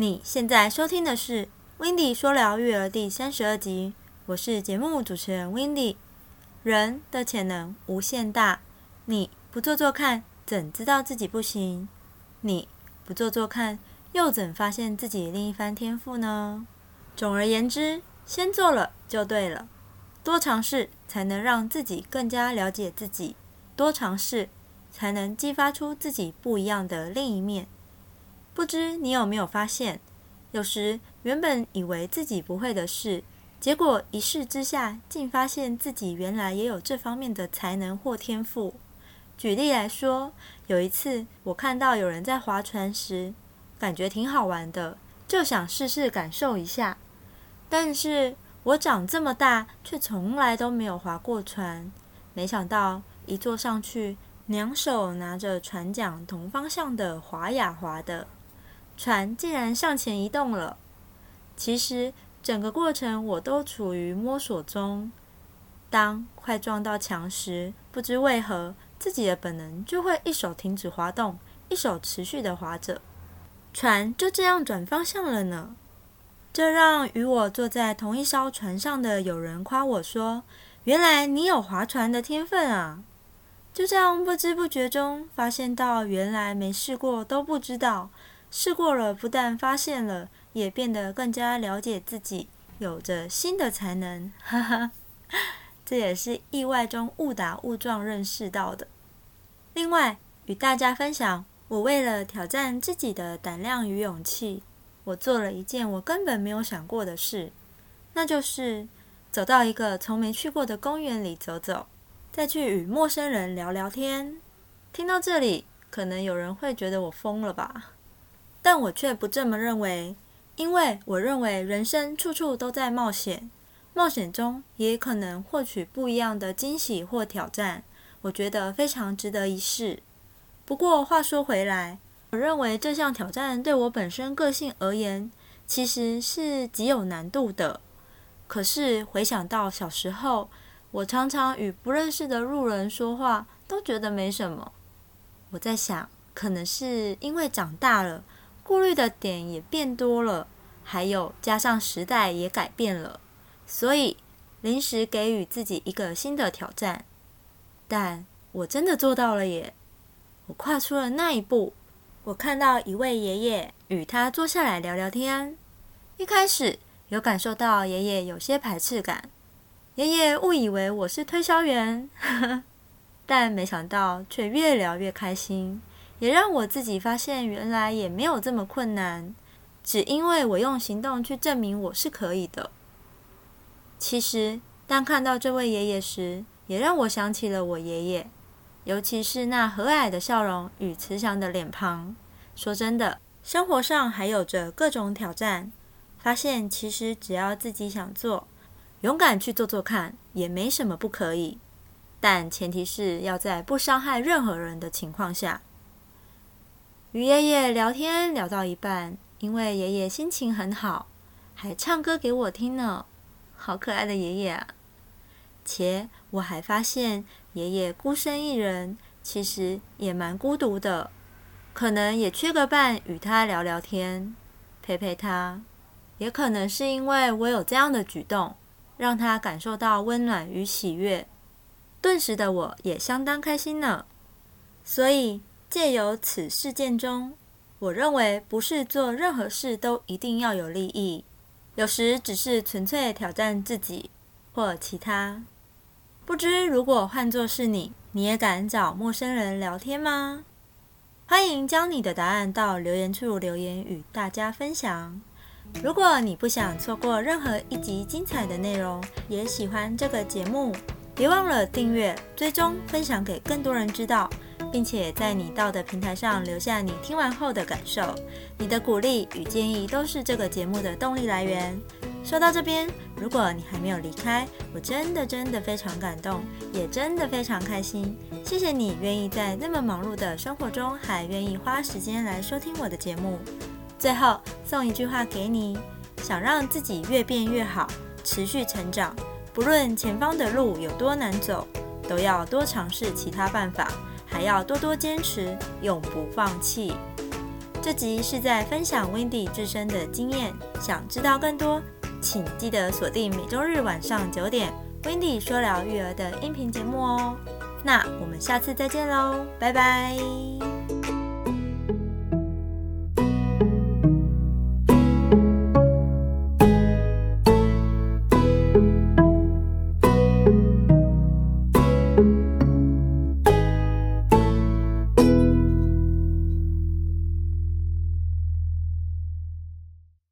你现在收听的是《w i n d y 说聊育儿》第三十二集，我是节目主持人 w i n d y 人的潜能无限大，你不做做看，怎知道自己不行？你不做做看，又怎发现自己另一番天赋呢？总而言之，先做了就对了。多尝试，才能让自己更加了解自己；多尝试，才能激发出自己不一样的另一面。不知你有没有发现，有时原本以为自己不会的事，结果一试之下，竟发现自己原来也有这方面的才能或天赋。举例来说，有一次我看到有人在划船时，感觉挺好玩的，就想试试感受一下，但是。我长这么大，却从来都没有划过船。没想到一坐上去，两手拿着船桨，同方向的划呀划的，船竟然向前移动了。其实整个过程我都处于摸索中。当快撞到墙时，不知为何自己的本能就会一手停止滑动，一手持续的滑着，船就这样转方向了呢。这让与我坐在同一艘船上的友人夸我说：“原来你有划船的天分啊！”就这样不知不觉中发现到，原来没试过都不知道，试过了不但发现了，也变得更加了解自己，有着新的才能。哈哈，这也是意外中误打误撞认识到的。另外，与大家分享，我为了挑战自己的胆量与勇气。我做了一件我根本没有想过的事，那就是走到一个从没去过的公园里走走，再去与陌生人聊聊天。听到这里，可能有人会觉得我疯了吧？但我却不这么认为，因为我认为人生处处都在冒险，冒险中也可能获取不一样的惊喜或挑战。我觉得非常值得一试。不过话说回来，我认为这项挑战对我本身个性而言，其实是极有难度的。可是回想到小时候，我常常与不认识的路人说话，都觉得没什么。我在想，可能是因为长大了，顾虑的点也变多了，还有加上时代也改变了，所以临时给予自己一个新的挑战。但我真的做到了耶！我跨出了那一步。我看到一位爷爷，与他坐下来聊聊天。一开始有感受到爷爷有些排斥感，爷爷误以为我是推销员，但没想到却越聊越开心，也让我自己发现原来也没有这么困难，只因为我用行动去证明我是可以的。其实，当看到这位爷爷时，也让我想起了我爷爷。尤其是那和蔼的笑容与慈祥的脸庞。说真的，生活上还有着各种挑战。发现其实只要自己想做，勇敢去做做看，也没什么不可以。但前提是要在不伤害任何人的情况下。与爷爷聊天聊到一半，因为爷爷心情很好，还唱歌给我听呢，好可爱的爷爷啊！且我还发现，爷爷孤身一人，其实也蛮孤独的，可能也缺个伴与他聊聊天，陪陪他。也可能是因为我有这样的举动，让他感受到温暖与喜悦，顿时的我也相当开心呢。所以借由此事件中，我认为不是做任何事都一定要有利益，有时只是纯粹挑战自己。或其他，不知如果换作是你，你也敢找陌生人聊天吗？欢迎将你的答案到留言处留言与大家分享。如果你不想错过任何一集精彩的内容，也喜欢这个节目，别忘了订阅、追踪、分享给更多人知道，并且在你到的平台上留下你听完后的感受。你的鼓励与建议都是这个节目的动力来源。说到这边，如果你还没有离开，我真的真的非常感动，也真的非常开心。谢谢你愿意在那么忙碌的生活中，还愿意花时间来收听我的节目。最后送一句话给你：想让自己越变越好，持续成长，不论前方的路有多难走，都要多尝试其他办法，还要多多坚持，永不放弃。这集是在分享 Wendy 自身的经验，想知道更多，请记得锁定每周日晚上九点 Wendy 说聊育儿的音频节目哦。那我们下次再见喽，拜拜。